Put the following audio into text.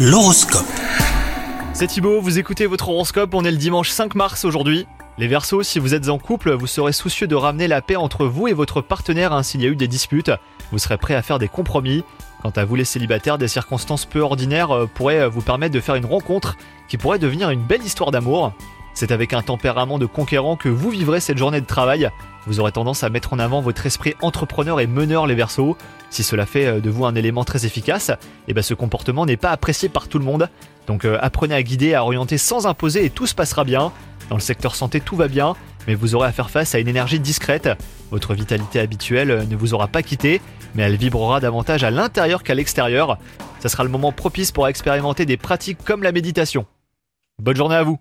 L'horoscope. C'est Thibaut, vous écoutez votre horoscope, on est le dimanche 5 mars aujourd'hui. Les Verseaux, si vous êtes en couple, vous serez soucieux de ramener la paix entre vous et votre partenaire hein, s'il y a eu des disputes. Vous serez prêt à faire des compromis. Quant à vous les célibataires, des circonstances peu ordinaires euh, pourraient euh, vous permettre de faire une rencontre qui pourrait devenir une belle histoire d'amour. C'est avec un tempérament de conquérant que vous vivrez cette journée de travail. Vous aurez tendance à mettre en avant votre esprit entrepreneur et meneur les Verseaux. Si cela fait euh, de vous un élément très efficace, et ben ce comportement n'est pas apprécié par tout le monde. Donc euh, apprenez à guider, à orienter sans imposer et tout se passera bien. Dans le secteur santé, tout va bien, mais vous aurez à faire face à une énergie discrète. Votre vitalité habituelle euh, ne vous aura pas quitté, mais elle vibrera davantage à l'intérieur qu'à l'extérieur. Ça sera le moment propice pour expérimenter des pratiques comme la méditation. Bonne journée à vous